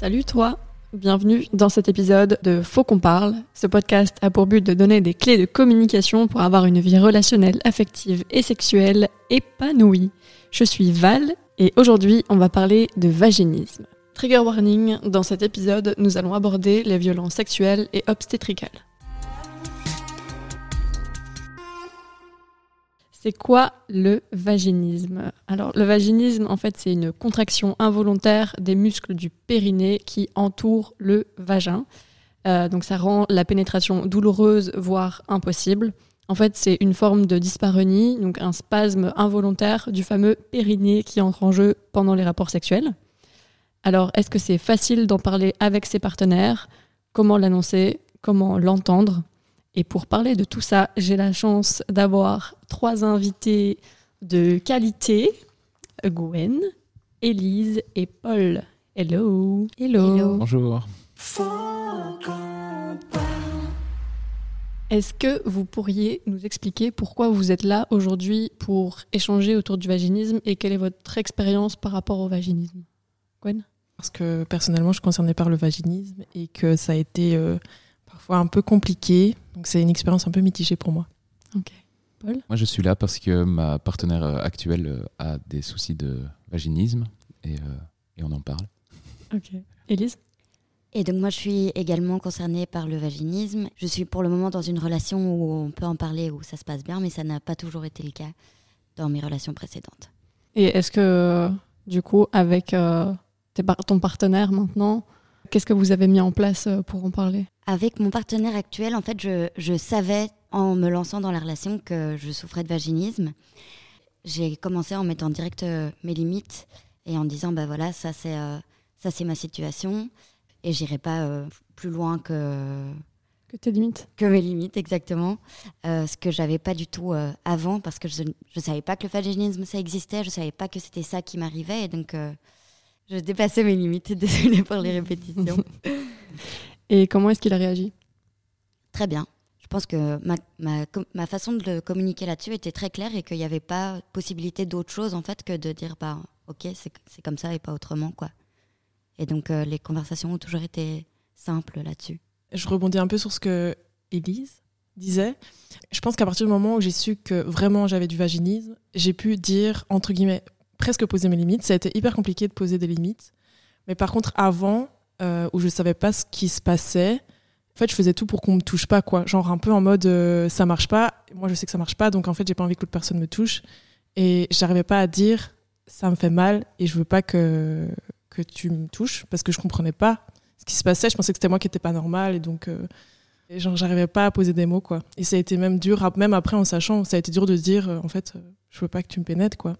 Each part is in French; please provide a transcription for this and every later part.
Salut toi Bienvenue dans cet épisode de Faut qu'on parle. Ce podcast a pour but de donner des clés de communication pour avoir une vie relationnelle, affective et sexuelle épanouie. Je suis Val et aujourd'hui on va parler de vaginisme. Trigger warning, dans cet épisode nous allons aborder les violences sexuelles et obstétricales. C'est quoi le vaginisme? Alors, le vaginisme, en fait, c'est une contraction involontaire des muscles du périnée qui entourent le vagin. Euh, donc, ça rend la pénétration douloureuse, voire impossible. En fait, c'est une forme de dyspareunie, donc un spasme involontaire du fameux périnée qui entre en jeu pendant les rapports sexuels. Alors, est-ce que c'est facile d'en parler avec ses partenaires? Comment l'annoncer? Comment l'entendre? Et pour parler de tout ça, j'ai la chance d'avoir trois invités de qualité Gwen, Élise et Paul. Hello. Hello. Bonjour. Est-ce que vous pourriez nous expliquer pourquoi vous êtes là aujourd'hui pour échanger autour du vaginisme et quelle est votre expérience par rapport au vaginisme? Gwen? Parce que personnellement, je suis concernée par le vaginisme et que ça a été euh, parfois un peu compliqué. Donc c'est une expérience un peu mitigée pour moi. Ok. Paul? Moi, je suis là parce que ma partenaire euh, actuelle euh, a des soucis de vaginisme et, euh, et on en parle. Ok. Élise? Et donc moi je suis également concernée par le vaginisme. Je suis pour le moment dans une relation où on peut en parler, où ça se passe bien, mais ça n'a pas toujours été le cas dans mes relations précédentes. Et est-ce que, du coup, avec euh, tes par- ton partenaire maintenant, qu'est-ce que vous avez mis en place euh, pour en parler? Avec mon partenaire actuel, en fait, je, je savais en me lançant dans la relation que je souffrais de vaginisme. J'ai commencé en mettant direct euh, mes limites et en disant, bah voilà, ça c'est euh, ça c'est ma situation et j'irai pas euh, plus loin que Que tes limites. que mes limites exactement. Euh, ce que j'avais pas du tout euh, avant parce que je je savais pas que le vaginisme ça existait. Je savais pas que c'était ça qui m'arrivait et donc je dépassais mes limites désolée pour les répétitions. Et comment est-ce qu'il a réagi? Très bien. Je pense que ma, ma, ma façon de le communiquer là-dessus était très claire et qu'il n'y avait pas possibilité d'autre chose en fait que de dire bah ok c'est c'est comme ça et pas autrement quoi. Et donc euh, les conversations ont toujours été simples là-dessus. Je rebondis un peu sur ce que Élise disait. Je pense qu'à partir du moment où j'ai su que vraiment j'avais du vaginisme, j'ai pu dire, entre guillemets, presque poser mes limites. Ça a été hyper compliqué de poser des limites. Mais par contre, avant, euh, où je savais pas ce qui se passait, en fait, je faisais tout pour qu'on me touche pas, quoi. Genre un peu en mode euh, ça marche pas. Moi, je sais que ça marche pas, donc en fait, j'ai pas envie que l'autre personne me touche. Et j'arrivais pas à dire ça me fait mal et je veux pas que, que tu me touches parce que je comprenais pas ce qui se passait. Je pensais que c'était moi qui étais pas normal et donc euh, et genre j'arrivais pas à poser des mots quoi. Et ça a été même dur, même après en sachant, ça a été dur de dire euh, en fait euh, je veux pas que tu me pénètres quoi.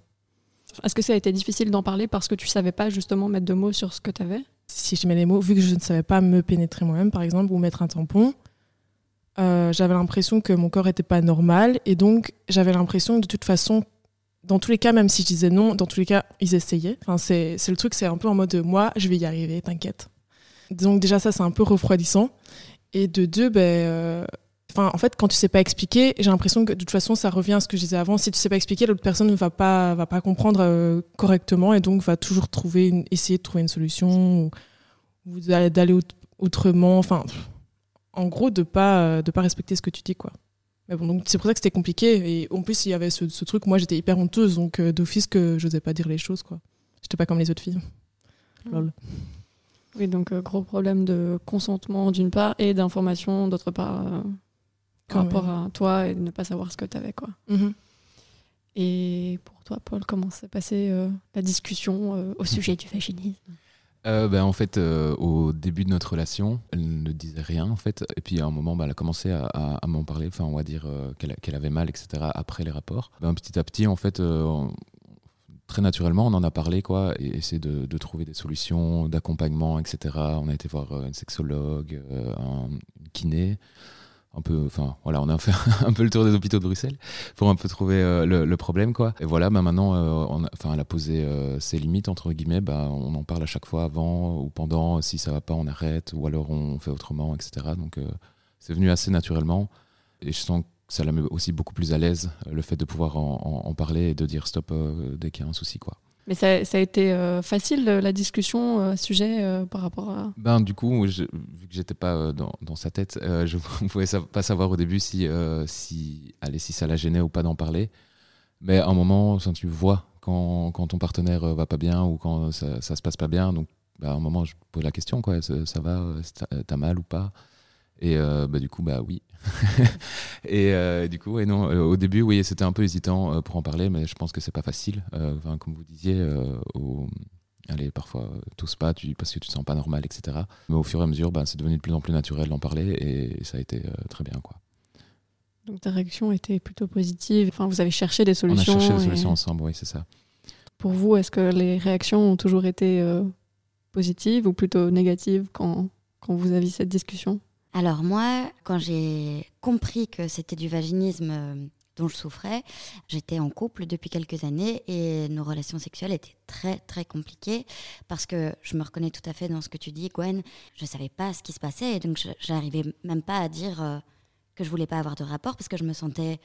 Est-ce que ça a été difficile d'en parler parce que tu savais pas justement mettre de mots sur ce que tu avais Si je mets les mots, vu que je ne savais pas me pénétrer moi-même par exemple ou mettre un tampon, euh, j'avais l'impression que mon corps était pas normal et donc j'avais l'impression que de toute façon dans tous les cas, même si je disais non, dans tous les cas, ils essayaient. Enfin, c'est le truc, c'est un peu en mode moi, je vais y arriver, t'inquiète. Donc déjà ça, c'est un peu refroidissant. Et de deux, ben, euh, enfin, en fait, quand tu sais pas expliquer, j'ai l'impression que de toute façon, ça revient à ce que je disais avant. Si tu sais pas expliquer, l'autre personne ne va pas, va pas comprendre euh, correctement et donc va toujours trouver une, essayer de trouver une solution ou, ou d'aller d'aller aut- autrement. Enfin, en gros, de pas, euh, de pas respecter ce que tu dis, quoi. Mais bon, donc c'est pour ça que c'était compliqué. Et en plus, il y avait ce, ce truc, moi j'étais hyper honteuse, donc euh, d'office que j'osais pas dire les choses, quoi. J'étais pas comme les autres filles. Lol. Oui, donc euh, gros problème de consentement d'une part et d'information d'autre part par rapport même. à toi et de ne pas savoir ce que tu avais. Quoi. Mhm. Et pour toi, Paul, comment s'est passée euh, la discussion euh, au sujet du vaginisme? Euh, ben, en fait, euh, au début de notre relation, elle ne disait rien en fait. Et puis à un moment, ben, elle a commencé à, à- à m'en parler, enfin on va dire euh, qu'elle qu'elle avait mal, etc. Après les rapports. Ben, petit à petit, en fait, euh, on- très naturellement, on en a parlé quoi, et essayer de, de trouver des solutions d'accompagnement, etc. On a été voir euh, une sexologue, euh, un une kiné. Un peu, enfin voilà, on a fait un peu le tour des hôpitaux de Bruxelles pour un peu trouver euh, le, problème quoi. Et voilà, bah maintenant, euh, elle a posé euh, ses limites entre guillemets. Bah, on en parle à chaque fois avant ou pendant. Si ça va pas, on arrête ou alors on fait autrement, etc. Donc c'est venu assez naturellement et je sens que ça la met aussi beaucoup plus à l'aise le fait de pouvoir en, en- parler et de dire stop dès qu'il y a un souci quoi. Mais ça, ça a été euh, facile la discussion ce sujet par rapport à. Ben, du coup, vu que j'étais pas dans, dans, sa tête, je ne pouvais pas savoir au début si, si, allez, si ça la gênait ou pas d'en parler. Mais à un moment, tu vois quand, quand ton partenaire va pas bien ou quand ça, ça se passe pas bien, donc bah, à un moment, je pose la question, quoi, ça, ça va, t'as mal ou pas? Et euh, bah, du coup, bah oui. et euh, du coup, et non, euh, au début, oui, c'était un peu hésitant pour en parler, mais je pense que c'est pas facile. comme vous disiez, au, allez, parfois, tous pas, tu, parce que tu te sens pas normal, etc. Mais au fur et à mesure, bah, c'est devenu de plus en plus naturel d'en parler et ça a été très bien, quoi. Donc ta réaction était plutôt positive. Enfin, vous avez cherché des solutions. On a cherché des solutions ensemble, oui, c'est ça. Pour vous, est-ce que les réactions ont toujours été positives ou plutôt négatives quand, quand vous aviez cette discussion? Alors moi, quand j'ai compris que c'était du vaginisme euh, dont je souffrais, j'étais en couple depuis quelques années et nos relations sexuelles étaient très très compliquées parce que je me reconnais tout à fait dans ce que tu dis, Gwen. Je savais pas ce qui se passait et donc je n'arrivais même pas à dire euh, que je voulais pas avoir de rapport parce que je me sentais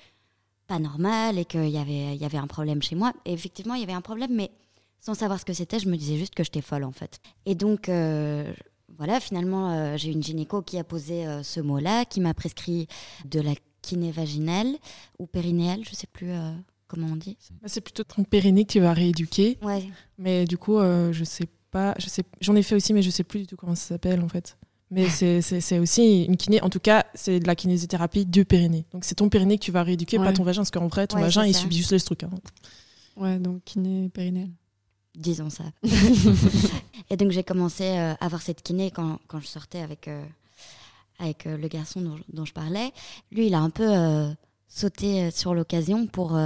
pas normale et qu'il y avait, y avait un problème chez moi. Et effectivement, il y avait un problème, mais sans savoir ce que c'était, je me disais juste que j'étais folle en fait. Et donc, euh, voilà, finalement, euh, j'ai une gynéco qui a posé euh, ce mot-là, qui m'a prescrit de la kiné vaginale ou périnéale, je ne sais plus euh, comment on dit. Bah, c'est plutôt ton périnée que tu vas rééduquer. Ouais. Mais du coup, je sais pas, je sais, j'en ai fait aussi, mais je sais plus du tout comment ça s'appelle en fait. Mais c'est aussi une kiné, en tout cas, c'est de la kinésithérapie du périnée. Donc c'est ton périnée que tu vas rééduquer, pas ton vagin, parce qu'en vrai, ton vagin, il subit juste les trucs. Hein. Ouais, donc kiné périnéale disons ça. et donc j'ai commencé euh, à avoir cette kiné quand, quand je sortais avec, euh, avec euh, le garçon dont, je parlais. Lui, il a un peu sauté sur l'occasion pour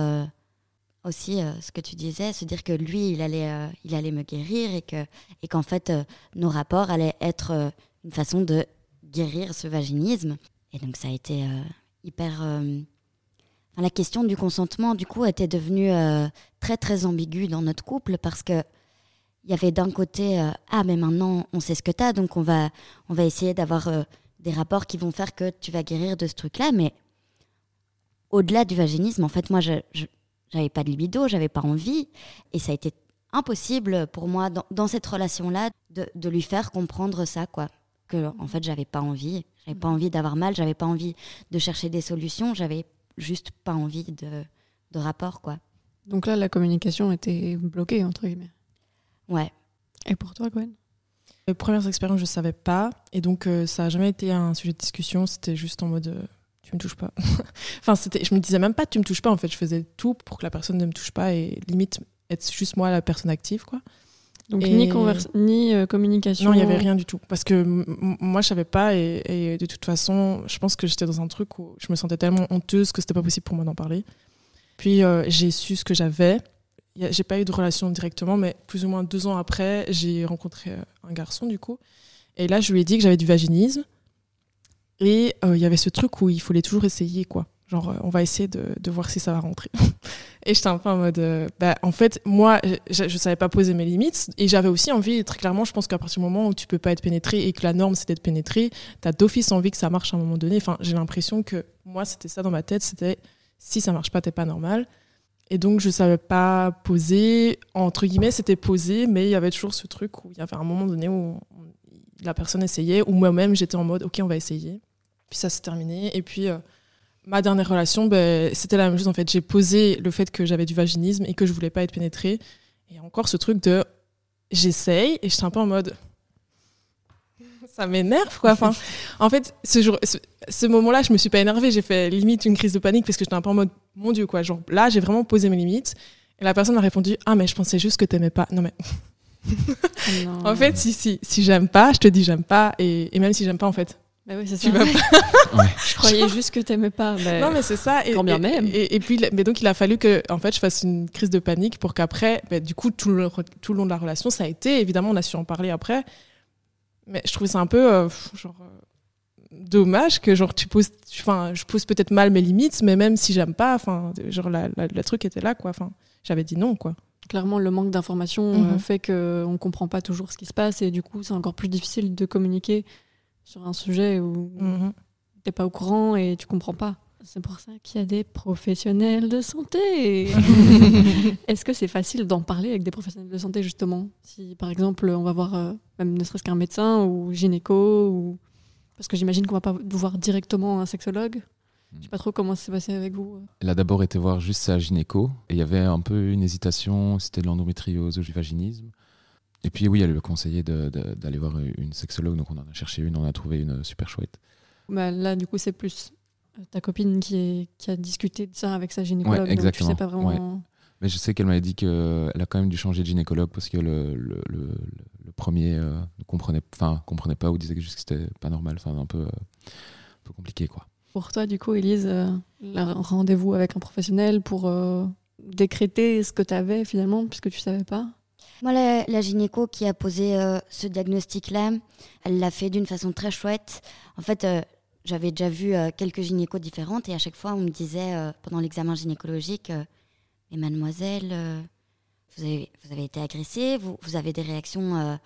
aussi ce que tu disais, se dire que lui, il allait, il allait me guérir et que et qu'en fait, nos rapports allaient être une façon de guérir ce vaginisme. Et donc ça a été hyper la question du consentement, du coup, était devenue euh, très, très ambiguë dans notre couple parce que il y avait d'un côté, euh, ah, mais maintenant, on sait ce que tu as, donc on va, on va essayer d'avoir euh, des rapports qui vont faire que tu vas guérir de ce truc-là. Mais au-delà du vaginisme, en fait, moi, je n'avais pas de libido, j'avais pas envie. Et ça a été impossible pour moi, dans, cette relation-là, de, de, lui faire comprendre ça, quoi. Que, en fait, j'avais pas envie. J'avais pas envie d'avoir mal, j'avais pas envie de chercher des solutions, j'avais juste pas envie de, de rapport, quoi. Donc là, la communication était bloquée, entre guillemets. Ouais. Et pour toi, Gwen? Les premières expériences, je savais pas. Et donc, euh, ça a jamais été un sujet de discussion. C'était juste en mode euh, tu me touches pas. enfin, c'était, je me disais même pas tu me touches pas. En fait, je faisais tout pour que la personne ne me touche pas et limite être juste moi la personne active, quoi. Donc ni, ni euh, communication. Non, il n'y avait rien du tout. Parce que moi, je savais pas. Et, de toute façon, je pense que j'étais dans un truc où je me sentais tellement honteuse que c'était pas possible pour moi d'en parler. Puis euh, j'ai su ce que j'avais. J'ai pas eu de relation directement, mais plus ou moins deux ans après, j'ai rencontré euh, un garçon du coup. Et là, je lui ai dit que j'avais du vaginisme. Et il y avait ce truc où il fallait toujours essayer, quoi. Genre, on va essayer de, de voir si ça va rentrer. Et j'étais un peu en mode, euh, bah, en fait, moi, je, je savais pas poser mes limites. Et j'avais aussi envie, très clairement, je pense qu'à partir du moment où tu peux pas être pénétré et que la norme c'est d'être pénétré, t'as d'office envie que ça marche à un moment donné. Enfin, j'ai l'impression que moi, c'était ça dans ma tête, c'était si ça marche pas, t'es pas normal. Et donc, je savais pas poser. Entre guillemets, c'était posé, mais il y avait toujours ce truc où il y avait un moment donné où la personne essayait, ou moi-même, j'étais en mode, OK, on va essayer. Puis ça s'est terminé. Et puis, euh, ma dernière relation, ben, c'était la même chose en fait. J'ai posé le fait que j'avais du vaginisme et que je voulais pas être pénétrée. Et encore ce truc de j'essaye et j'étais un peu en mode ça m'énerve quoi. Enfin, en fait, ce, jour, ce, moment-là, je me suis pas énervée. J'ai fait limite une crise de panique parce que j'étais un peu en mode mon Dieu quoi. Genre là, j'ai vraiment posé mes limites. Et la personne m'a répondu ah mais je pensais juste que t'aimais pas. Non mais en fait, si si si j'aime pas, je te dis j'aime pas et, et même si j'aime pas en fait, bah oui, c'est ça. Je croyais juste que t'aimais pas. Mais... Non, mais c'est ça. Et, bien même. Et, puis, mais donc, il a fallu que, en fait, je fasse une crise de panique pour qu'après, bah, du coup, tout le, tout le long de la relation, ça a été. Évidemment, on a su en parler après. Mais je trouvais ça un peu, euh, genre, euh, dommage que, genre, tu poses, enfin, je pose peut-être mal mes limites, mais même si j'aime pas, enfin, genre, la, la, truc était là, quoi. Enfin, j'avais dit non, quoi. Clairement, le manque d'informations euh, mhm. fait qu'on ne comprend pas toujours ce qui se passe et du coup, c'est encore plus difficile de communiquer sur un sujet où tu mhm. t'es pas au courant et tu comprends pas. C'est pour ça qu'il y a des professionnels de santé. Est-ce que c'est facile d'en parler avec des professionnels de santé, justement? Si, par exemple, on va voir euh, même ne serait-ce qu'un médecin ou gynéco, ou... parce que j'imagine qu'on va pas voir directement un sexologue. Je sais pas trop comment ça s'est passé avec vous. Elle a d'abord été voir juste sa gynéco, et il y avait un peu une hésitation, c'était de l'endométriose ou du vaginisme. Et puis oui, elle lui a conseillé d'aller voir une sexologue, donc on en a cherché une, on a trouvé une super chouette. Bah là, du coup, c'est plus ta copine qui, est, qui a discuté de ça avec sa gynécologue. Ouais, exactement. Donc sais pas vraiment... Mais je sais qu'elle m'avait dit qu'elle a quand même dû changer de gynécologue parce que le, le, le, premier euh, ne comprenait, comprenait pas ou disait juste que c'était pas normal. Enfin, un peu, euh, un peu compliqué, quoi. Pour toi, du coup, Elise, euh, un rendez-vous avec un professionnel pour décréter ce que tu avais finalement, puisque tu savais pas? Moi, la, gynéco qui a posé ce diagnostic-là, elle l'a fait d'une façon très chouette. En fait, j'avais déjà vu euh, quelques gynécos différentes et à chaque fois on me disait euh, pendant l'examen gynécologique euh, Mais mademoiselle, vous, avez, été agressée, vous, avez des réactions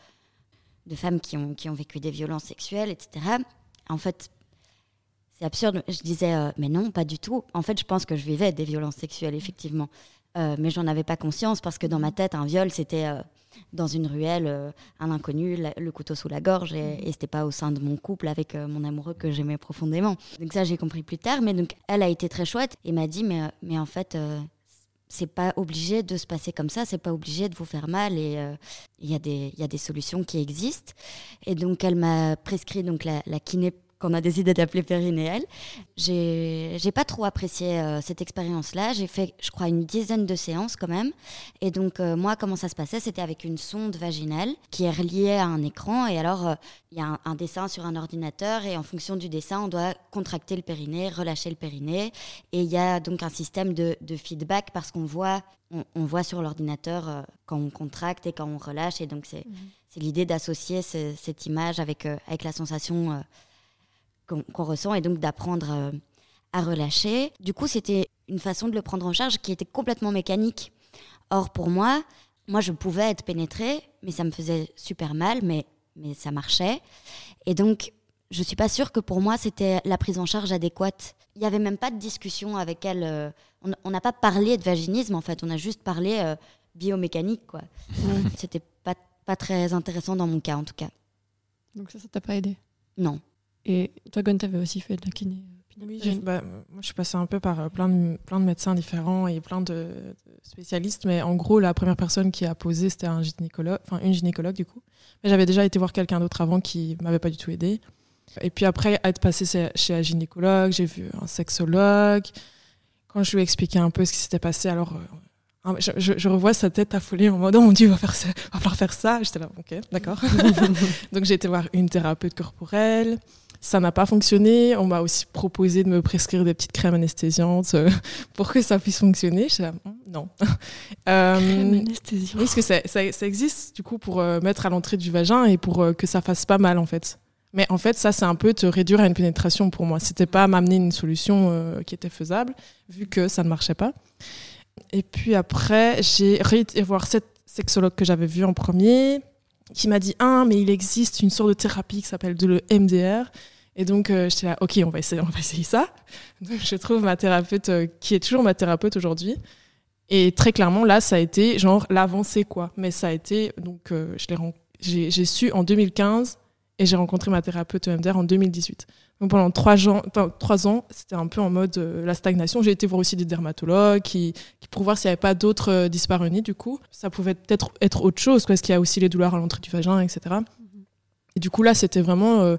de femmes qui ont vécu des violences sexuelles, etc. En fait, c'est absurde. Je disais Mais non, pas du tout. En fait, je pense que je vivais des violences sexuelles, effectivement. Mais j'en avais pas conscience parce que dans ma tête, un viol, c'était dans une ruelle, euh, un inconnu, le couteau sous la gorge, et, et c'était pas au sein de mon couple avec euh, mon amoureux que j'aimais profondément. Donc ça, j'ai compris plus tard. Mais donc, elle a été très chouette et m'a dit, mais, euh, mais en fait, c'est pas obligé de se passer comme ça, c'est pas obligé de vous faire mal et il y, a des, y a des solutions qui existent. Et donc elle m'a prescrit donc la, la kiné qu'on a décidé d'appeler périnéale. J'ai, j'ai pas trop apprécié euh, cette expérience-là. J'ai fait, je crois, une dizaine de séances quand même. Et donc, euh, moi, comment ça se passait? C'était avec une sonde vaginale qui est reliée à un écran. Et alors, euh, il y a un, dessin sur un ordinateur. Et en fonction du dessin, on doit contracter le périnée, relâcher le périnée. Et il y a donc un système de, de feedback parce qu'on voit, on, voit sur l'ordinateur quand on contracte et quand on relâche. Et donc, c'est, mmh. c'est l'idée d'associer cette image avec, avec la sensation qu'on ressent et donc d'apprendre euh, à relâcher. Du coup, c'était une façon de le prendre en charge qui était complètement mécanique. Or, pour moi, moi, je pouvais être pénétrée, mais ça me faisait super mal, mais, mais ça marchait. Et donc, je ne suis pas sûre que pour moi, c'était la prise en charge adéquate. Il n'y avait même pas de discussion avec elle. Euh, on n'a pas parlé de vaginisme, en fait. On a juste parlé euh, biomécanique, quoi. C'était pas, pas très intéressant dans mon cas, en tout cas. Donc ça, ça t'a pas aidé? Non. Et toi, Gon, t'avais aussi fait de la kiné euh, oui, bah, moi je suis passée un peu par euh, plein de, plein de médecins différents et plein de, spécialistes, mais en gros, la première personne qui a posé, c'était un gynécologue, enfin une gynécologue du coup. Mais j'avais déjà été voir quelqu'un d'autre avant qui m'avait pas du tout aidé. Et puis après, être passée chez un gynécologue, j'ai vu un sexologue. Quand je lui ai expliqué un peu ce qui s'était passé, alors euh, je, revois sa tête affolée en mode oh mon dieu, on va faire ça, on va faire ça. J'étais là, ok, d'accord. Donc j'ai été voir une thérapeute corporelle. Ça n'a pas fonctionné. On m'a aussi proposé de me prescrire des petites crèmes anesthésiantes euh, pour que ça puisse fonctionner. Je hmm, non. euh, Crème anesthésiante. Oui, parce que ça, ça, existe du coup pour euh, mettre à l'entrée du vagin et pour que ça fasse pas mal en fait. Mais en fait, ça, c'est un peu te réduire à une pénétration pour moi. C'était pas m'amener une solution qui était faisable, vu que ça ne marchait pas. Et puis après, j'ai été voir cette sexologue que j'avais vue en premier, qui m'a dit Ah, mais il existe une sorte de thérapie qui s'appelle le MDR. Et donc, euh, j'étais là, ok, on va essayer, on va essayer ça. Donc, je trouve ma thérapeute, euh, qui est toujours ma thérapeute aujourd'hui. Et très clairement, là, ça a été genre l'avancée, quoi. Mais ça a été, donc, euh, j'ai su en 2015 et j'ai rencontré ma thérapeute EMDR en 2018. Donc, pendant trois, ans, trois ans, c'était un peu en mode la stagnation. J'ai été voir aussi des dermatologues qui, qui pour voir s'il n'y avait pas d'autres dyspareunies, du coup. Ça pouvait peut-être être autre chose, parce qu'il y a aussi les douleurs à l'entrée du vagin, etc. Et du coup, là, c'était vraiment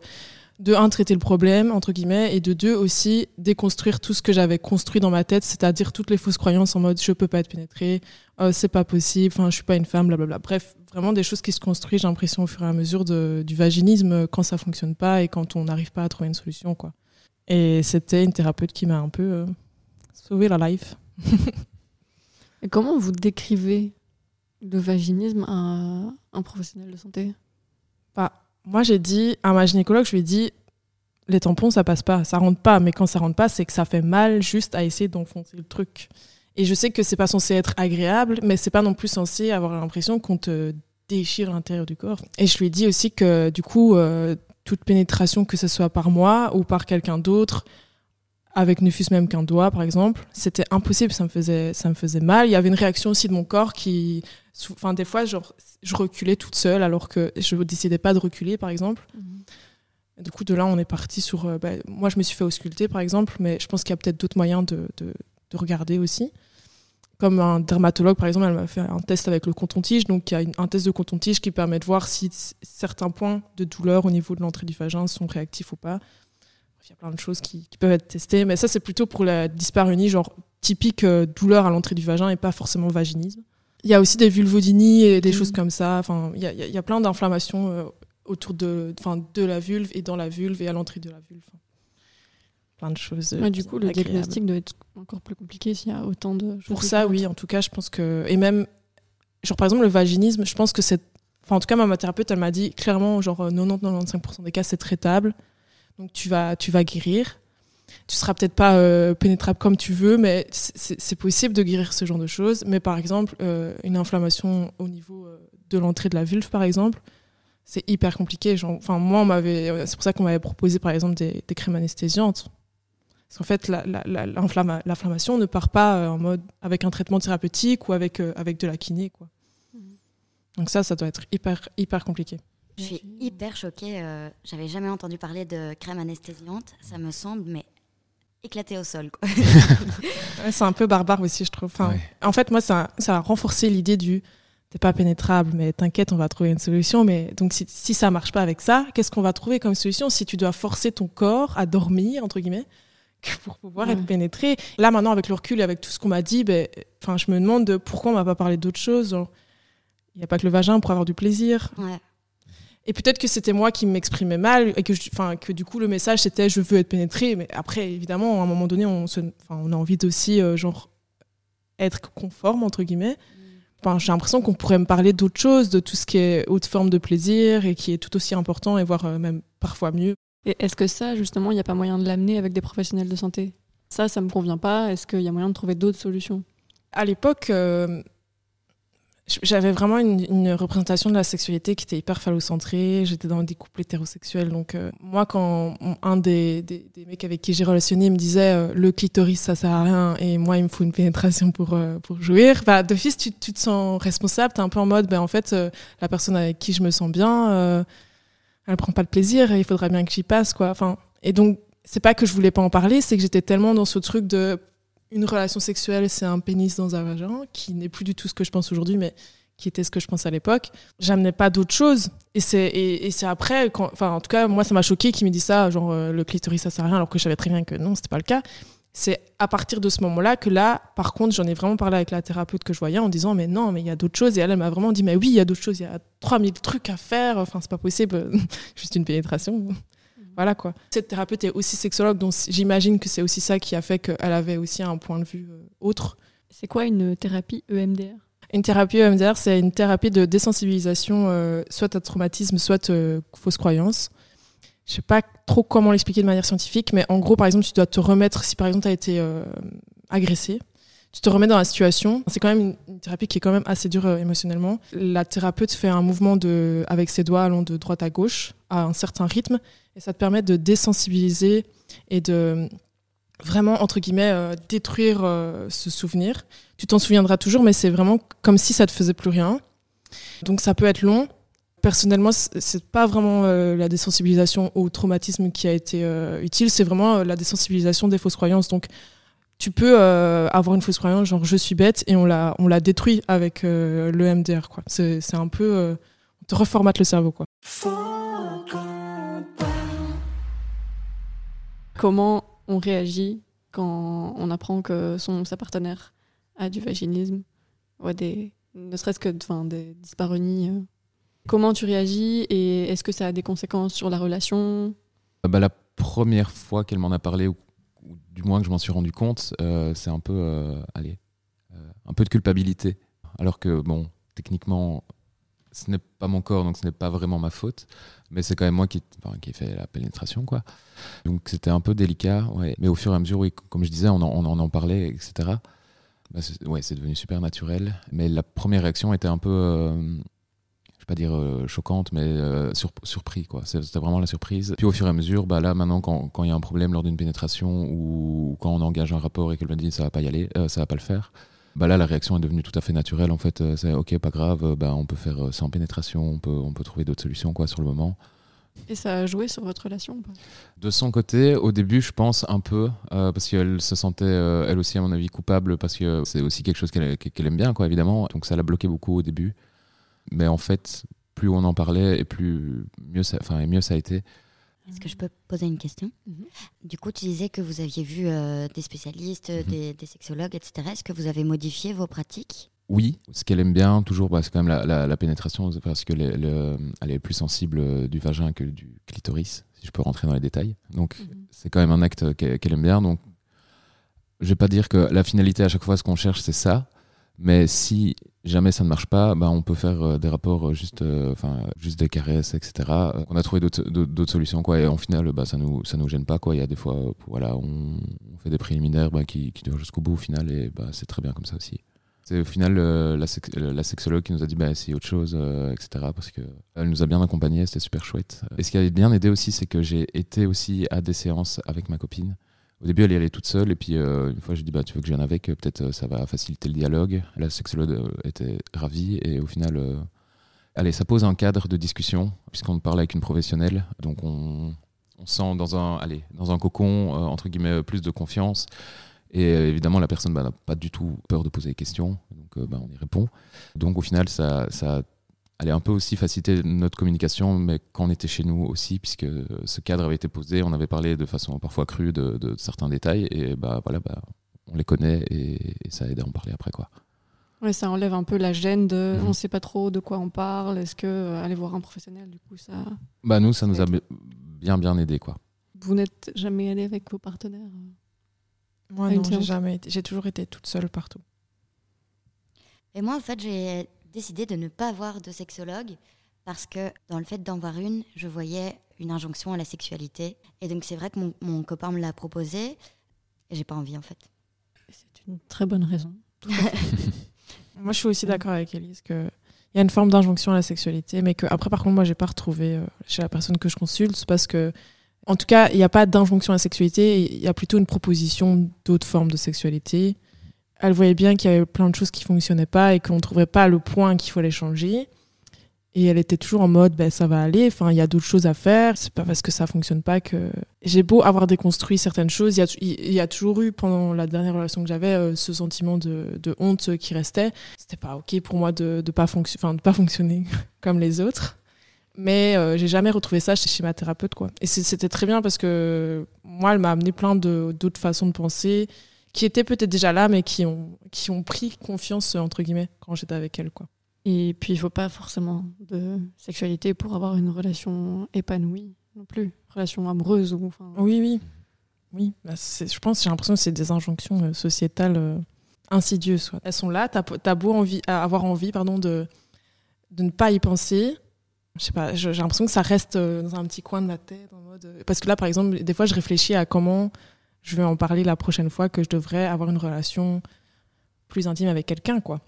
de un traiter le problème entre guillemets et de deux aussi déconstruire tout ce que j'avais construit dans ma tête c'est-à-dire toutes les fausses croyances en mode je peux pas être pénétrée oh, c'est pas possible enfin je suis pas une femme blablabla. Bref vraiment des choses qui se construisent j'ai l'impression au fur et à mesure de, du vaginisme quand ça fonctionne pas et quand on n'arrive pas à trouver une solution quoi. Et c'était une thérapeute qui m'a un peu euh, sauvé la life. Et comment vous décrivez le vaginisme à un professionnel de santé? Pas moi, j'ai dit à ma gynécologue, je lui ai dit les tampons, ça passe pas, ça rentre pas. Mais quand ça rentre pas, c'est que ça fait mal juste à essayer d'enfoncer le truc. Et je sais que c'est pas censé être agréable, mais c'est pas non plus censé avoir l'impression qu'on te déchire l'intérieur du corps. Et je lui ai dit aussi que du coup, euh, toute pénétration, que ce soit par moi ou par quelqu'un d'autre, avec ne fût-ce même qu'un doigt, par exemple. C'était impossible, ça me, faisait, ça me faisait mal. Il y avait une réaction aussi de mon corps qui. Enfin, des fois, genre, je reculais toute seule alors que je ne décidais pas de reculer, par exemple. Mhm. Du coup, de là, on est parti sur. Euh, bah, moi, je me suis fait ausculter, par exemple, mais je pense qu'il y a peut-être d'autres moyens de, de, de, regarder aussi. Comme un dermatologue, par exemple, elle m'a fait un test avec le coton-tige. Donc, il y a un test de coton-tige qui permet de voir si certains points de douleur au niveau de l'entrée du vagin sont réactifs ou pas. Il y a plein de choses qui, peuvent être testées, mais ça, c'est plutôt pour la dyspareunie, genre typique euh, douleur à l'entrée du vagin et pas forcément vaginisme. Il y a aussi des vulvodynies et des mmh. choses comme ça. Enfin, il y a, y a, plein d'inflammations euh, autour de, de la vulve et dans la vulve et à l'entrée de la vulve. plein de choses. du coup, le diagnostic doit être encore plus compliqué s'il y a autant de choses. Pour ça, oui, en tout cas, je pense que. Et même, genre par exemple, le vaginisme, je pense que c'est. Enfin, en tout cas, ma thérapeute, elle m'a dit clairement, genre 90-95% des cas, c'est traitable. Donc tu vas, tu vas guérir. Tu seras peut-être pas euh, pénétrable comme tu veux, mais c'est possible de guérir ce genre de choses. Mais par exemple, euh, une inflammation au niveau euh, de l'entrée de la vulve, par exemple, c'est hyper compliqué. Enfin, moi, c'est pour ça qu'on m'avait proposé, par exemple, des, crèmes anesthésiantes. Parce qu'en fait, l'inflammation ne part pas en mode avec un traitement thérapeutique ou avec, avec de la kiné. Quoi. Mmh. Donc ça, ça doit être hyper, hyper compliqué. Je suis hyper choquée. Euh, j'avais jamais entendu parler de crème anesthésiante. Ça me semble, mais éclaté au sol. c'est un peu barbare aussi, je trouve. Enfin, En fait, moi, ça, ça a renforcé l'idée du t'es pas pénétrable, mais t'inquiète, on va trouver une solution. Mais donc, si, si ça marche pas avec ça, qu'est-ce qu'on va trouver comme solution si tu dois forcer ton corps à dormir, entre guillemets, pour pouvoir être pénétré? Là, maintenant, avec le recul et avec tout ce qu'on m'a dit, ben, enfin, je me demande pourquoi on m'a pas parlé d'autre chose. Il n'y a pas que le vagin pour avoir du plaisir. Ouais. Et peut-être que c'était moi qui m'exprimais mal et que, enfin, que du coup le message c'était je veux être pénétré. Mais après, évidemment, à un moment donné, on, se, on a envie aussi euh, genre être conforme entre guillemets. Enfin, j'ai l'impression qu'on pourrait me parler d'autre chose, de tout ce qui est haute forme de plaisir et qui est tout aussi important et voire euh, même parfois mieux. Et est-ce que ça, justement, il n'y a pas moyen de l'amener avec des professionnels de santé? Ça, ça me convient pas. Est-ce qu'il y a moyen de trouver d'autres solutions? À l'époque, euh, j'avais vraiment une, représentation de la sexualité qui était hyper phallocentrée. J'étais dans des couples hétérosexuels. Donc, euh, moi, quand un des, des, mecs avec qui j'ai relationné me disait euh, le clitoris, ça sert à rien, et moi, il me faut une pénétration pour, euh, pour jouir, bah, d'office, tu, tu, te sens responsable. Tu es un peu en mode, ben, en fait, la personne avec qui je me sens bien, elle prend pas de plaisir il faudrait bien que j'y passe. Quoi. Enfin, et donc, c'est pas que je voulais pas en parler, c'est que j'étais tellement dans ce truc de une relation sexuelle, c'est un pénis dans un vagin, qui n'est plus du tout ce que je pense aujourd'hui, mais qui était ce que je pensais à l'époque. J'amenais pas d'autre chose. Et c'est et, c'est après, enfin en tout cas moi ça m'a choqué qu'il me dise ça, genre euh, le clitoris ça sert à rien, alors que je savais très bien que non c'était pas le cas. C'est à partir de ce moment-là que là, par contre, j'en ai vraiment parlé avec la thérapeute que je voyais en disant mais non mais il y a d'autres choses et elle, elle m'a vraiment dit mais oui il y a d'autres choses, il y a 3000 trucs à faire, enfin c'est pas possible, juste une pénétration. Voilà quoi. Cette thérapeute est aussi sexologue, donc j'imagine que c'est aussi ça qui a fait qu'elle avait aussi un point de vue euh, autre. C'est quoi une thérapie EMDR Une thérapie EMDR, c'est une thérapie de désensibilisation, euh, soit à traumatisme, soit euh, fausse croyance. Je sais pas trop comment l'expliquer de manière scientifique, mais en gros, par exemple, tu dois te remettre, si par exemple tu as été agressé, tu te remets dans la situation. C'est quand même une, thérapie qui est quand même assez dure émotionnellement. La thérapeute fait un mouvement de, avec ses doigts allant de droite à gauche à un certain rythme et ça te permet de désensibiliser et de vraiment, entre guillemets, euh, détruire euh, ce souvenir. Tu t'en souviendras toujours, mais c'est vraiment comme si ça te faisait plus rien. Donc ça peut être long. Personnellement, c'est pas vraiment euh, la désensibilisation au traumatisme qui a été utile, c'est vraiment la désensibilisation des fausses croyances. Donc tu peux avoir une fausse croyance, genre je suis bête, et on la, on la détruit avec le MDR. C'est un peu. on te reformate le cerveau. Quoi. Comment on réagit quand on apprend que son, sa partenaire a du vaginisme ou des, ne serait-ce que des dyspareunies euh. Comment tu réagis et est-ce que ça a des conséquences sur la relation? Euh, bah, La première fois qu'elle m'en a parlé, ou, du moins que je m'en suis rendu compte, euh, c'est un peu, allez, un peu de culpabilité. Alors que, bon, techniquement, ce n'est pas mon corps, donc ce n'est pas vraiment ma faute, mais c'est quand même moi qui, enfin, qui ai fait la pénétration, quoi. Donc c'était un peu délicat, mais au fur et à mesure, oui, comme je disais, on en, parlait, etc. Bah, c'est, ouais, c'est devenu super naturel, mais la première réaction était un peu, euh, vais pas dire euh, choquante, mais euh, sur- surpris quoi. C'était vraiment la surprise. Puis au fur et à mesure, bah là maintenant quand quand il y a un problème lors d'une pénétration ou quand on engage un rapport et qu'elle me dit ça va pas y aller, euh, ça va pas le faire. Bah là la réaction est devenue tout à fait naturelle en fait. Euh, C'est ok pas grave, bah on peut faire sans pénétration, on peut on peut trouver d'autres solutions quoi sur le moment. Et ça a joué sur votre relation ou pas? De son côté, au début, je pense un peu, euh, parce qu'elle se sentait, euh, elle aussi, à mon avis, coupable, parce que c'est aussi quelque chose qu'elle qu'elle aime bien, quoi, évidemment. Donc ça l'a bloqué beaucoup au début. Mais en fait, plus on en parlait, et plus mieux ça, enfin, et mieux ça a été. Est-ce que je peux poser une question? Mhm. Du coup, tu disais que vous aviez vu euh, des spécialistes, Mhm. des, des sexologues, etc. Est-ce que vous avez modifié vos pratiques? Oui, ce qu'elle aime bien, toujours, bah, c'est quand même la, la- la pénétration, parce qu'elle elle est plus sensible euh, du vagin que du clitoris, si je peux rentrer dans les détails. Donc, Mhm. c'est quand même un acte qu'elle qu'elle aime bien. Donc, je vais pas dire que la finalité à chaque fois, ce qu'on cherche, c'est ça. Mais si jamais ça ne marche pas, bah, on peut faire euh, des rapports euh, juste, euh, juste des caresses, etc. On a trouvé d'autres solutions, quoi. Et en final, bah, ça nous, ça nous gêne pas. Il y a des fois, voilà, on, fait des préliminaires bah, qui, qui durent jusqu'au bout au final, et bah, c'est très bien comme ça aussi. C'est au final la, la sexologue qui nous a dit bah, essayez autre chose, etc. Parce qu'elle nous a bien accompagnés, c'était super chouette. Et ce qui a bien aidé aussi, c'est que j'ai été aussi à des séances avec ma copine. Au début, elle y allait toute seule, et puis euh, une fois, j'ai dit bah, tu veux que je vienne avec Peut-être euh, ça va faciliter le dialogue. La sexologue euh, était ravie, et au final, allez, ça pose un cadre de discussion, puisqu'on parle avec une professionnelle. Donc on, on sent dans un, allez, dans un cocon, entre guillemets, plus de confiance. Et évidemment, la personne bah, n'a pas du tout peur de poser des questions, donc bah, on y répond. Donc au final, ça, ça allait un peu aussi faciliter notre communication, mais quand on était chez nous aussi, puisque ce cadre avait été posé, on avait parlé de façon parfois crue de, de certains détails, et bah voilà, bah, on les connaît et, et ça aide à en parler après quoi. Ouais, ça enlève un peu la gêne de Mhm. on sait pas trop de quoi on parle. Est-ce que euh, aller voir un professionnel, du coup, ça. Bah nous, ça nous a bien bien aidé quoi. Vous n'êtes jamais allé avec vos partenaires euh Moi, non, j'ai jamais été. J'ai toujours été toute seule partout. Et moi, en fait, j'ai décidé de ne pas voir de sexologue parce que dans le fait d'en voir une, je voyais une injonction à la sexualité. Et donc, c'est vrai que mon, mon copain me l'a proposé et j'ai pas envie, en fait. C'est une très bonne raison. Moi, je suis aussi d'accord avec Elise que il y a une forme d'injonction à la sexualité, mais que après, par contre, moi, j'ai pas retrouvé euh, chez la personne que je consulte, parce que, en tout cas, il n'y a pas d'injonction à la sexualité, il y a plutôt une proposition d'autres formes de sexualité. Elle voyait bien qu'il y avait plein de choses qui fonctionnaient pas et qu'on ne trouverait pas le point qu'il fallait changer. Et elle était toujours en mode, ben, ça va aller, enfin, il y a d'autres choses à faire, c'est pas parce que ça fonctionne pas que. J'ai beau avoir déconstruit certaines choses, il y a, toujours eu, pendant la dernière relation que j'avais, euh, ce sentiment de, honte qui restait. C'était pas OK pour moi de de pas fonctionner comme les autres. Mais euh, j'ai jamais retrouvé ça chez, ma thérapeute, quoi. Et c'était très bien parce que moi, elle m'a amené plein d'autres façons de penser qui étaient peut-être déjà là, mais qui ont, qui ont pris confiance, entre guillemets, quand j'étais avec elle, quoi. Et puis, il faut pas forcément de sexualité pour avoir une relation épanouie non plus. Relation amoureuse ou. Enfin, Oui, oui. Oui, bah, je pense, j'ai l'impression que c'est des injonctions euh, sociétales euh, insidieuses. Elles sont là, t'as t'as beau envie, avoir envie pardon, de, de ne pas y penser. Je sais pas, j'ai l'impression que ça reste euh, dans un petit coin de ma tête. En mode, euh, Parce que là, par exemple, des fois, je réfléchis à comment je vais en parler la prochaine fois que je devrais avoir une relation plus intime avec quelqu'un, quoi.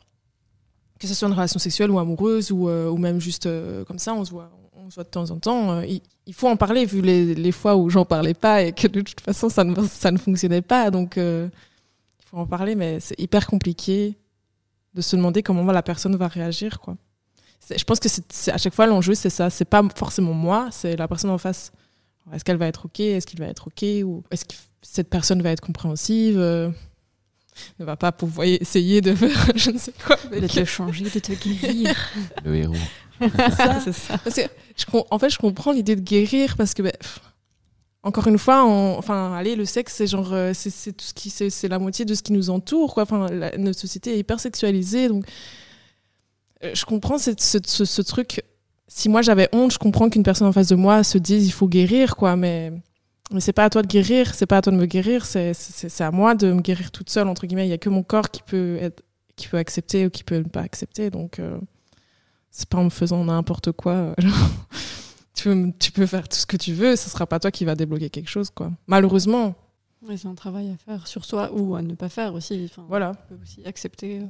Que ce soit une relation sexuelle ou amoureuse ou, euh, ou même juste euh, comme ça, on se voit, on se voit de temps en temps. euh, il, faut en parler vu les, les fois où j'en parlais pas et que de toute façon ça ne, ça ne fonctionnait pas. Donc il faut en parler, mais c'est hyper compliqué de se demander comment la personne va réagir. Quoi. Je pense que c'est- à chaque fois l'enjeu c'est ça. C'est pas forcément moi, c'est la personne en face. Est-ce qu'elle va être ok? Est-ce qu'il va être ok? Ou est-ce que cette personne va être compréhensive? Euh, Ne va pas pouvoir essayer de faire je ne sais quoi. avec de te changer, de te guérir. Le héros. ça. c'est ça. Parce que je, com- en fait, je comprends l'idée de guérir parce que, ben, encore une fois, on- enfin, allez, le sexe, c'est genre, euh, c'est tout ce qui, c'est la moitié de ce qui nous entoure, quoi. Enfin, la- notre société est hyper sexualisée, donc euh, je comprends cette- ce, ce- ce truc. Si moi j'avais honte, je comprends qu'une personne en face de moi se dise il faut guérir, quoi. Mais mais c'est pas à toi de guérir, c'est pas à toi de me guérir, c'est c'est- c'est à moi de me guérir toute seule entre guillemets. Il y a que mon corps qui peut être, qui peut accepter ou qui peut ne pas accepter, donc. euh, c'est pas en me faisant n'importe quoi. euh, genre, tu, peux, tu peux faire tout ce que tu veux, ce sera pas toi qui va débloquer quelque chose, quoi. Malheureusement, Ouais, c'est un travail à faire sur soi ou à ne pas faire aussi. Enfin, voilà, on peut aussi accepter. euh,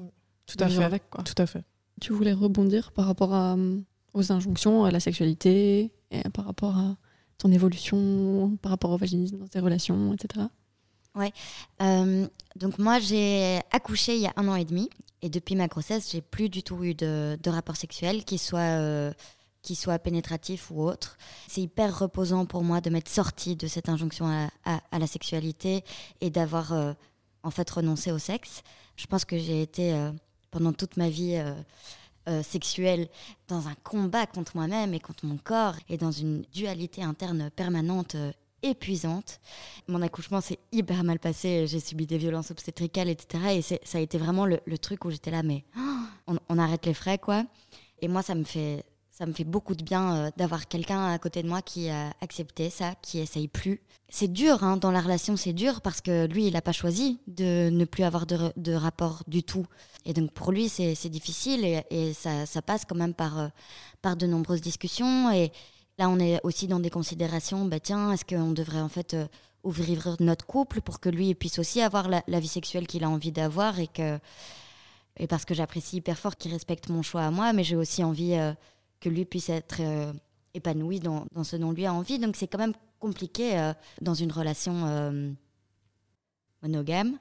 tout à fait. avec, quoi. Tout à fait. Tu voulais rebondir par rapport à, euh, aux injonctions à la sexualité et par rapport à ton évolution, par rapport au vaginisme dans tes relations, etc. Euh, donc moi, j'ai accouché il y a un an et demi. Et depuis ma grossesse, j'ai plus du tout eu de, de rapport sexuel, qui soit, euh, qui soit pénétratif ou autre. C'est hyper reposant pour moi de m'être sortie de cette injonction à, la sexualité et d'avoir euh, en fait renoncé au sexe. Je pense que j'ai été euh, pendant toute ma vie euh, sexuelle dans un combat contre moi-même et contre mon corps et dans une dualité interne permanente euh, épuisante. Mon accouchement s'est hyper mal passé, j'ai subi des violences obstétricales, etc. Et ça a été vraiment le, truc où j'étais là, mais oh, on arrête les frais, quoi. Et moi, ça me fait, ça me fait beaucoup de bien euh, d'avoir quelqu'un à côté de moi qui a accepté ça, qui essaye plus. C'est dur, hein, dans la relation, c'est dur parce que lui, il n'a pas choisi de ne plus avoir de, rapport du tout. Et donc, pour lui, c'est difficile et, ça, passe quand même par, euh, par de nombreuses discussions. Et là, on est aussi dans des considérations, bah, tiens, est-ce qu'on devrait en fait euh, ouvrir notre couple pour que lui puisse aussi avoir la, la vie sexuelle qu'il a envie d'avoir et et parce que j'apprécie hyper fort qu'il respecte mon choix à moi, mais j'ai aussi envie que lui puisse être euh, épanoui dans, dans ce dont lui a envie. Donc c'est quand même compliqué euh, dans une relation euh, monogame.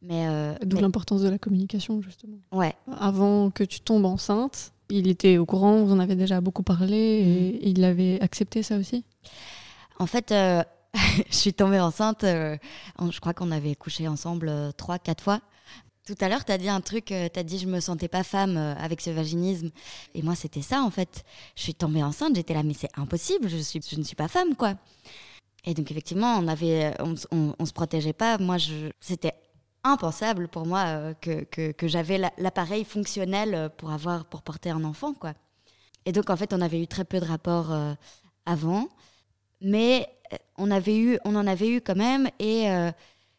Mais, D'où mais- l'importance de la communication, justement. ouais, Avant que tu tombes enceinte, il était au courant, vous en avez déjà beaucoup parlé, et il avait accepté ça aussi? En fait, je suis tombée enceinte. en- je crois qu'on avait couché ensemble trois, quatre fois. Tout à l'heure, tu as dit un truc, tu as dit je me sentais pas femme euh, avec ce vaginisme. Et moi, c'était ça, en fait. Je suis tombée enceinte, j'étais là, mais c'est impossible, je, ne suis pas femme, quoi. Et donc, effectivement, on avait, on, se protégeait pas. Moi, c'était impensable pour moi euh, que, j'avais la- l'appareil fonctionnel euh, pour, avoir, pour porter un enfant, quoi. Et donc, en fait, on avait eu très peu de rapports euh, avant mais euh, on avait eu on en avait eu quand même et euh,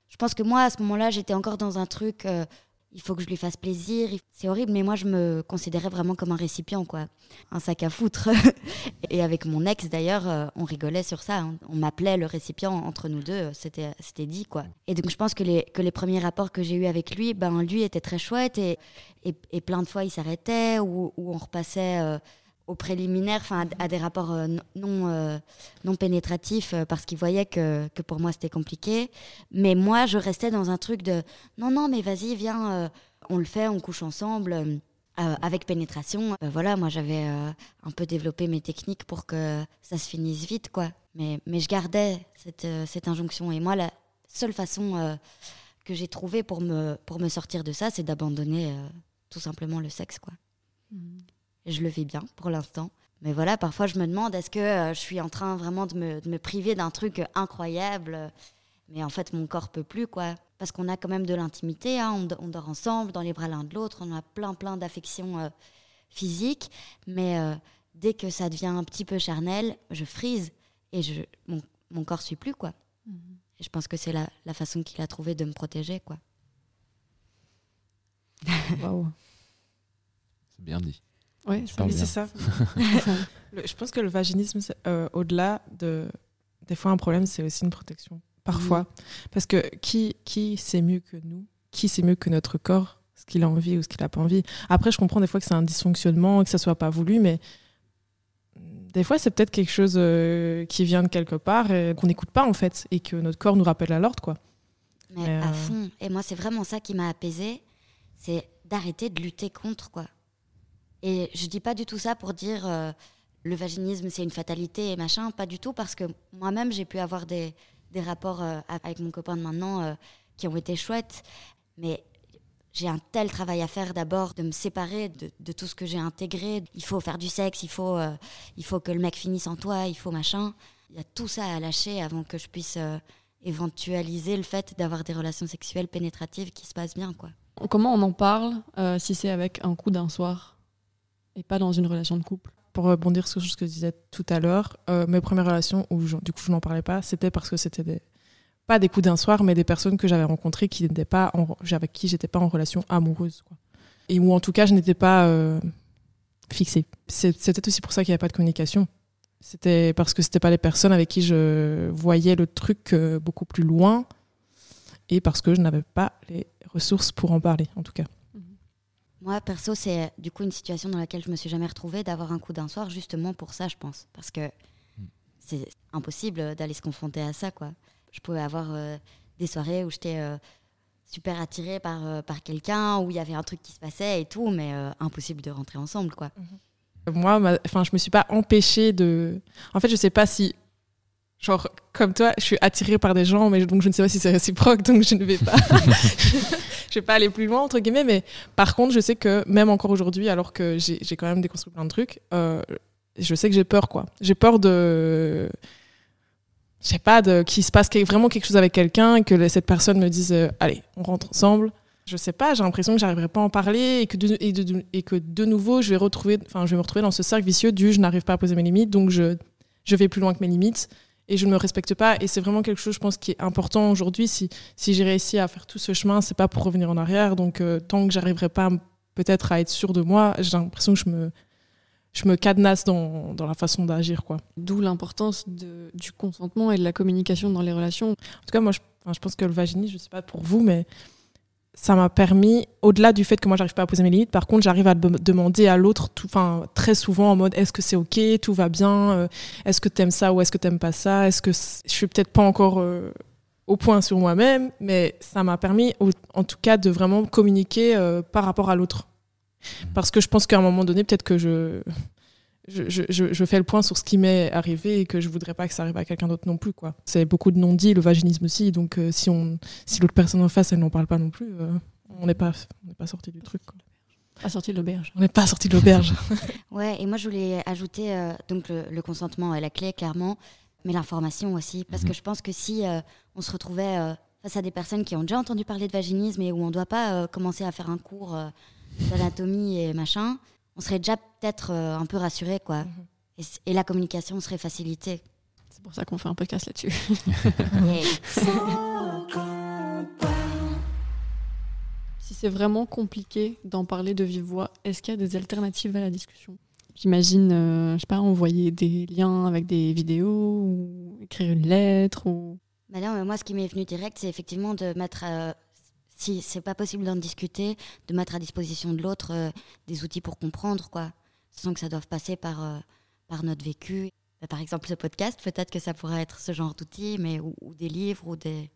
je pense que moi à ce moment-là j'étais encore dans un truc euh, il faut que je lui fasse plaisir c'est horrible mais moi je me considérais vraiment comme un récipient quoi. Un sac à foutre. Et avec mon ex d'ailleurs euh, on rigolait sur ça hein. on m'appelait le récipient entre nous deux euh, c'était dit quoi. Et donc je pense que les que les premiers rapports que j'ai eu avec lui ben lui était très chouette et et, plein de fois il s'arrêtait ou, on repassait au préliminaire, enfin à, des rapports euh, non- euh, non pénétratifs euh, parce qu'il voyait que, que pour moi c'était compliqué. Mais moi, je restais dans un truc de non, non, mais vas-y, viens, on le fait, on couche ensemble. avec pénétration, voilà, moi j'avais un peu développé mes techniques pour que ça se finisse vite, quoi. Mais, mais je gardais cette, cette injonction. Et moi, la seule façon que j'ai trouvée pour me, pour me sortir de ça, c'est d'abandonner tout simplement le sexe, quoi. Et je le vis bien pour l'instant. Mais voilà, parfois je me demande est-ce que euh, je suis en train vraiment de me, de me priver d'un truc incroyable euh, Mais en fait, mon corps peut plus, quoi. Parce qu'on a quand même de l'intimité, hein, on, on dort ensemble, dans les bras l'un de l'autre, on a plein, plein d'affections euh, physiques. Mais euh, dès que ça devient un petit peu charnel, je frise et je, mon, mon corps suit plus, quoi. Et je pense que c'est la, la façon qu'il a trouvé de me protéger, quoi. Waouh. C'est bien dit. Ouais, Oui, c'est ça. Le- je pense que le vaginisme, euh, au-delà de. Des fois, un problème, c'est aussi une protection. Parfois. Parce que qui, qui sait mieux que nous Qui sait mieux que notre corps ce qu'il a envie ou ce qu'il n'a pas envie? Après, je comprends des fois que c'est un dysfonctionnement, que ça soit pas voulu, mais des fois, c'est peut-être quelque chose euh, qui vient de quelque part et qu'on n'écoute pas, en fait, et que notre corps nous rappelle à l'ordre, quoi. Mais Mais, à euh, fond. Et moi, c'est vraiment ça qui m'a apaisée, c'est d'arrêter de lutter contre, quoi. Et je dis pas du tout ça pour dire euh, le vaginisme, c'est une fatalité et machin, pas du tout, parce que moi-même, j'ai pu avoir des, des rapports euh, avec mon copain de maintenant euh, qui ont été chouettes, mais j'ai un tel travail à faire d'abord de me séparer de, de tout ce que j'ai intégré. Il faut faire du sexe, il faut, il faut que le mec finisse en toi, il faut machin. Il y a tout ça à lâcher avant que je puisse éventualiser le fait d'avoir des relations sexuelles pénétratives qui se passent bien, quoi. Comment on en parle si c'est avec un coup d'un soir? Et pas dans une relation de couple pour rebondir sur ce que je disais tout à l'heure, euh, mes premières relations où je- du coup je n'en parlais pas, c'était parce que c'était pas des coups d'un soir, mais des personnes que j'avais rencontrées qui n'étaient pas en, avec qui j'étais pas en relation amoureuse, quoi. Et où en tout cas je n'étais pas euh, fixée. C'était aussi pour ça qu'il n'y avait pas de communication. C'était parce que c'était pas les personnes avec qui je voyais le truc euh, beaucoup plus loin et parce que je n'avais pas les ressources pour en parler, en tout cas. Moi, perso, c'est du coup une situation dans laquelle je me suis jamais retrouvée d'avoir un coup d'un soir, justement pour ça, je pense. Parce que c'est impossible d'aller se confronter à ça, quoi. Je pouvais avoir euh, des soirées où j'étais euh, super attirée par, euh, par quelqu'un, où il y avait un truc qui se passait et tout, mais euh, impossible de rentrer ensemble, quoi. Moi, ma- enfin, je me suis pas empêchée de. En fait, je sais pas si. Genre, comme toi, je suis attirée par des gens, mais donc je ne sais pas si c'est réciproque, donc je ne vais pas. je vais pas aller plus loin, entre guillemets, mais par contre, je sais que même encore aujourd'hui, alors que j'ai quand même déconstruit plein de trucs, euh, je sais que j'ai peur, quoi. J'ai peur de. Je sais pas, de qu'il se passe vraiment quelque chose avec quelqu'un que cette personne me dise euh, Allez, on rentre ensemble. Je sais pas, j'ai l'impression que j'arriverai pas à en parler et que de- et que de nouveau, je vais, retrouver, enfin, je vais me retrouver dans ce cercle vicieux du je n'arrive pas à poser mes limites, donc je, je vais plus loin que mes limites et je ne me respecte pas. Et c'est vraiment quelque chose, je pense, qui est important aujourd'hui. Si, si j'ai réussi à faire tout ce chemin, c'est pas pour revenir en arrière. Donc, euh, tant que j'arriverai pas peut-être à être sûre de moi, j'ai l'impression que je me, je me cadenasse dans, dans la façon d'agir, quoi. D'où l'importance du consentement et de la communication dans les relations. En tout cas, moi, je, enfin, je pense que le vaginisme, je sais pas pour vous, mais ça m'a permis, au-delà du fait que moi, j'arrive pas à poser mes limites, par contre, j'arrive à demander à l'autre, enfin, très souvent en mode est-ce que c'est OK, tout va bien, euh, est-ce que t'aimes ça ou est-ce que t'aimes pas ça, est-ce que je suis peut-être pas encore euh, au point sur moi-même, mais ça m'a permis, en tout cas, de vraiment communiquer euh, par rapport à l'autre. Parce que je pense qu'à un moment donné, peut-être que je, je, je, je- je fais le point sur ce qui m'est arrivé et que je voudrais pas que ça arrive à quelqu'un d'autre non plus. quoi. C'est beaucoup de non-dits, le vaginisme aussi. Donc euh, si, on, si l'autre personne en face, elle n'en parle pas non plus, euh, on n'est pas, on n'est pas sorti du truc. quoi. À sortir de l'auberge. On n'est pas sorti de l'auberge. Ouais, et moi je voulais ajouter euh, donc le, le consentement est la clé clairement, mais l'information aussi, parce que Mhm. je pense que si euh, on se retrouvait euh, face à des personnes qui ont déjà entendu parler de vaginisme et où on ne doit pas euh, commencer à faire un cours euh, d'anatomie et machin, on serait déjà peut-être euh, un peu rassuré quoi. Mhm. Et, la communication serait facilitée. C'est pour ça qu'on fait un podcast là-dessus. Si c'est vraiment compliqué d'en parler de vive voix, est-ce qu'il y a des alternatives à la discussion? J'imagine, euh, je sais pas, envoyer des liens avec des vidéos ou écrire une lettre ou Bah non, mais moi, ce qui m'est venu direct, c'est effectivement de mettre, euh, si c'est pas possible d'en discuter, de mettre à disposition de l'autre euh, des outils pour comprendre, quoi. Sans que ça doive passer par, euh, par notre vécu. Bah, par exemple, ce podcast, peut-être que ça pourrait être ce genre d'outils, mais ou, ou des livres ou des.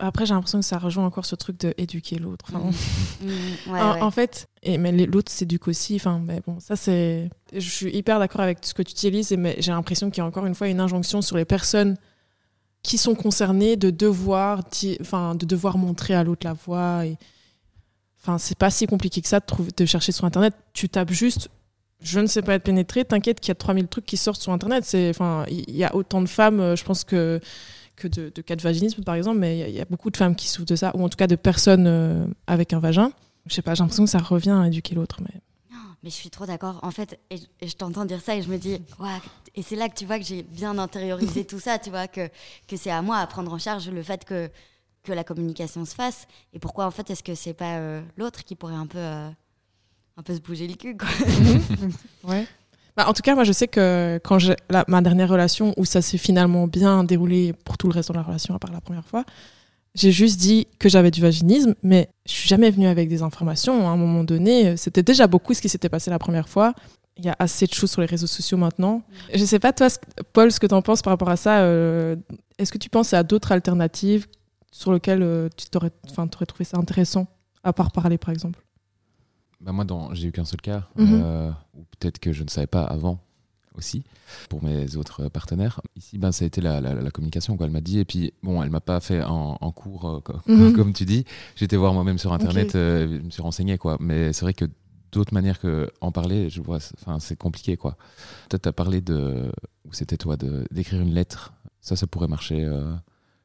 Après, j'ai l'impression que ça rejoint encore ce truc d'éduquer l'autre. Enfin, Mm, ouais, en, ouais. en fait, et, mais l'autre s'éduque aussi. Enfin, mais bon, ça c'est. Je suis hyper d'accord avec ce que tu utilises, mais j'ai l'impression qu'il y a encore une fois une injonction sur les personnes qui sont concernées de devoir, de devoir montrer à l'autre la voie. Et... Enfin, c'est pas si compliqué que ça de, trouver, de chercher sur Internet. Tu tapes juste. Je ne sais pas être pénétrée. T'inquiète qu'il y a 3000 trucs qui sortent sur Internet. Il y a autant de femmes, euh, je pense que que de, cas de vaginisme par exemple, mais il y a- beaucoup de femmes qui souffrent de ça, ou en tout cas de personnes euh, avec un vagin. Je sais pas, j'ai l'impression que ça revient à éduquer l'autre. Mais je suis trop d'accord. En fait, et, et je t'entends dire ça et je me dis, ouais, et c'est là que tu vois que j'ai bien intériorisé tout ça, tu vois, que, que c'est à moi à prendre en charge le fait que, que la communication se fasse. Et pourquoi, en fait, est-ce que c'est pas euh, l'autre qui pourrait un peu, euh, un peu se bouger le cul, quoi Ouais. Bah, en tout cas, moi, je sais que quand j'ai ma dernière relation où ça s'est finalement bien déroulé pour tout le reste de la relation, à part la première fois, j'ai juste dit que j'avais du vaginisme, mais je suis jamais venue avec des informations. À un moment donné, c'était déjà beaucoup ce qui s'était passé la première fois. Il y a assez de choses sur les réseaux sociaux maintenant. Je sais pas, toi, Paul, ce que tu en penses par rapport à ça. euh, Est-ce que tu penses à d'autres alternatives sur lesquelles euh, tu t'aurais t'aurais trouvé ça intéressant, à part parler, par exemple? Bah moi, j'ai eu qu'un seul cas, Mhm. euh, ou peut-être que je ne savais pas avant aussi, pour mes autres partenaires. Ici, ben, ça a été la, la- la communication, quoi. Elle m'a dit, et puis, bon, elle m'a pas fait en, en cours, euh, Mhm. comme tu dis. J'étais voir moi-même sur Internet, euh, je me suis renseigné, quoi. Mais c'est vrai que d'autres manières que en parler, je vois, c'est- enfin, c'est compliqué, quoi. Peut-être tu as parlé de, ou c'était toi, d'écrire une lettre. Ça, ça pourrait marcher. euh,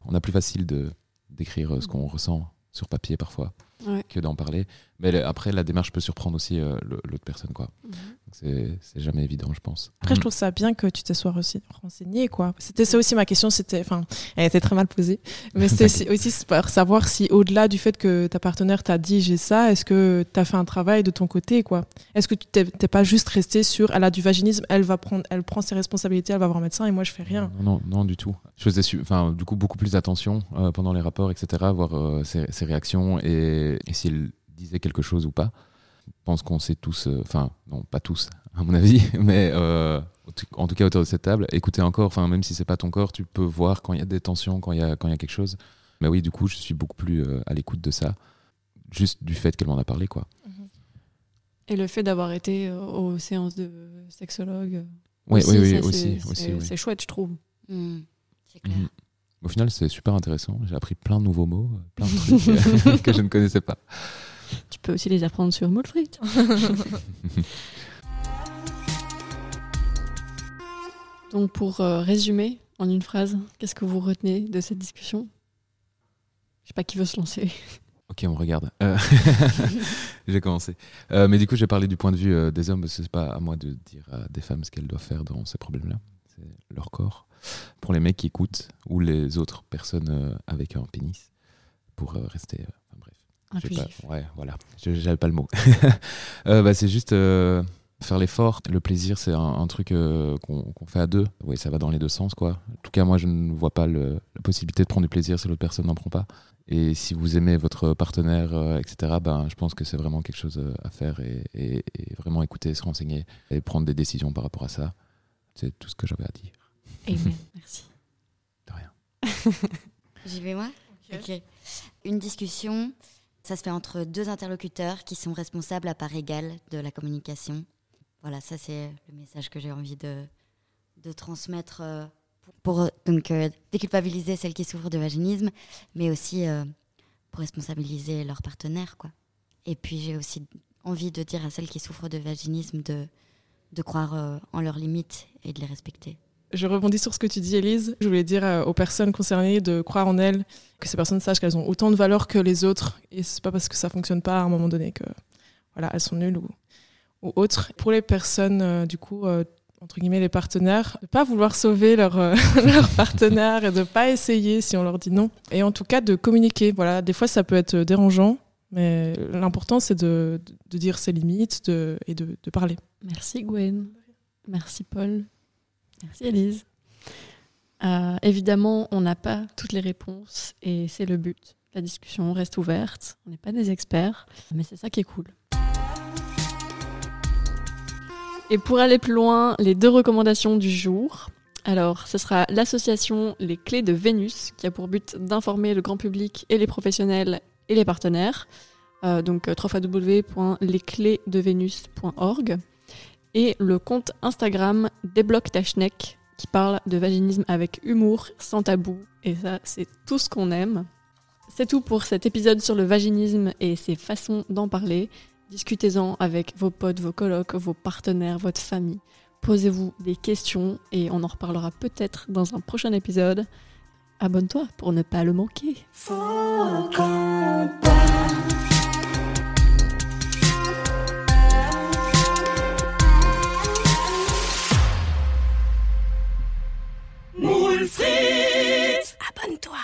on a plus facile de d'écrire ce qu'on ressent sur papier parfois Ouais. que d'en parler. Mais après, la démarche peut surprendre aussi euh, l'autre personne, quoi. Mhm. Donc C'est c'est jamais évident, je pense. Après, je trouve ça bien que tu te sois aussi renseigné, quoi. C'était ça aussi ma question, c'était, enfin, elle était très mal posée, mais c'était aussi- aussi pour savoir si, au-delà du fait que ta partenaire t'a dit j'ai ça, est-ce que tu as fait un travail de ton côté, quoi? Est-ce que tu t'es pas juste resté sur, elle a du vaginisme, elle va prendre, elle prend ses responsabilités, elle va voir un médecin et moi je fais rien. Non, non, non, du tout. Je faisais enfin, du coup beaucoup plus attention euh, pendant les rapports, etc., voir euh, ses, ses réactions et, et s'il disait quelque chose ou pas. pense qu'on sait tous, euh, enfin, non, pas tous, à mon avis, mais euh, en tout cas autour de cette table, écoutez encore, enfin, même si c'est pas ton corps, tu peux voir quand il y a des tensions, quand il y a, quand il y a quelque chose. Mais oui, du coup, je suis beaucoup plus euh, à l'écoute de ça, juste du fait qu'elle m'en a parlé, quoi. Et le fait d'avoir été aux séances de sexologue. Oui, aussi, oui, oui, ça, aussi, c'est- aussi, c'est- oui. C'est chouette, je trouve. C'est clair. Mhm. Au final, c'est super intéressant. J'ai appris plein de nouveaux mots, plein de trucs que je ne connaissais pas. Tu peux aussi les apprendre sur Moulfrit. Donc pour euh, résumer en une phrase, qu'est-ce que vous retenez de cette discussion? Je sais pas qui veut se lancer. Ok, on regarde. Euh, j'ai commencé. Euh, mais du coup, j'ai parlé du point de vue euh, des hommes, parce que c'est pas à moi de dire à des femmes ce qu'elles doivent faire dans ces problèmes-là. C'est leur corps. Pour les mecs qui écoutent, ou les autres personnes euh, avec un pénis, pour euh, rester. euh, enfin, bref. J'ai Inclusif. Pas, ouais, voilà. Je- J'avais pas le mot. Euh, bah, c'est juste euh, faire l'effort. Le plaisir, c'est un, un truc euh, qu'on fait à deux. Oui, ça va dans les deux sens, quoi. En tout cas, moi, je ne vois pas le- la possibilité de prendre du plaisir si l'autre personne n'en prend pas. Et si vous aimez votre partenaire, euh, etc., ben, je pense que c'est vraiment quelque chose à faire et, et- et vraiment écouter, se renseigner et prendre des décisions par rapport à ça. C'est tout ce que j'avais à dire. Amen. Merci. De rien. J'y vais moi? Ok. Une discussion, ça se fait entre deux interlocuteurs qui sont responsables à part égale de la communication. Voilà, ça c'est le message que j'ai envie de, transmettre euh, pour, euh, donc, euh, déculpabiliser celles qui souffrent de vaginisme, mais aussi pour responsabiliser leurs partenaires. Quoi. Et puis j'ai aussi envie de dire à celles qui souffrent de vaginisme de, croire en leurs limites et de les respecter. Je rebondis sur ce que tu dis, Elise. Je voulais dire euh, aux personnes concernées de croire en elles, que ces personnes sachent qu'elles ont autant de valeur que les autres. Et c'est pas parce que ça fonctionne pas à un moment donné que voilà, elles sont nulles ou, autres. Pour les personnes, euh, du coup, euh, entre guillemets, les partenaires, de pas vouloir sauver leur, leur partenaire et de pas essayer si on leur dit non. Et en tout cas, de communiquer. Voilà, des fois, ça peut être dérangeant, mais l'important, c'est de, de dire ses limites et de parler. Merci Gwen. Merci Paul. Merci Elise. Euh, évidemment, on n'a pas toutes les réponses et c'est le but. La discussion reste ouverte. On n'est pas des experts, mais c'est ça qui est cool. Et pour aller plus loin, les deux recommandations du jour. Alors, ce sera l'association Les Clés de Vénus, qui a pour but d'informer le grand public et les professionnels et les partenaires. Euh, donc, euh, www.lesclésdevenus.org et le compte Instagram Débloque ta schneck qui parle de vaginisme avec humour, sans tabou. Et ça, c'est tout ce qu'on aime. C'est tout pour cet épisode sur le vaginisme et ses façons d'en parler. Discutez-en avec vos potes, vos colocs, vos partenaires, votre famille. Posez-vous des questions et on en reparlera peut-être dans un prochain épisode. Abonne-toi pour ne pas le manquer. Focus. Abonne-toi.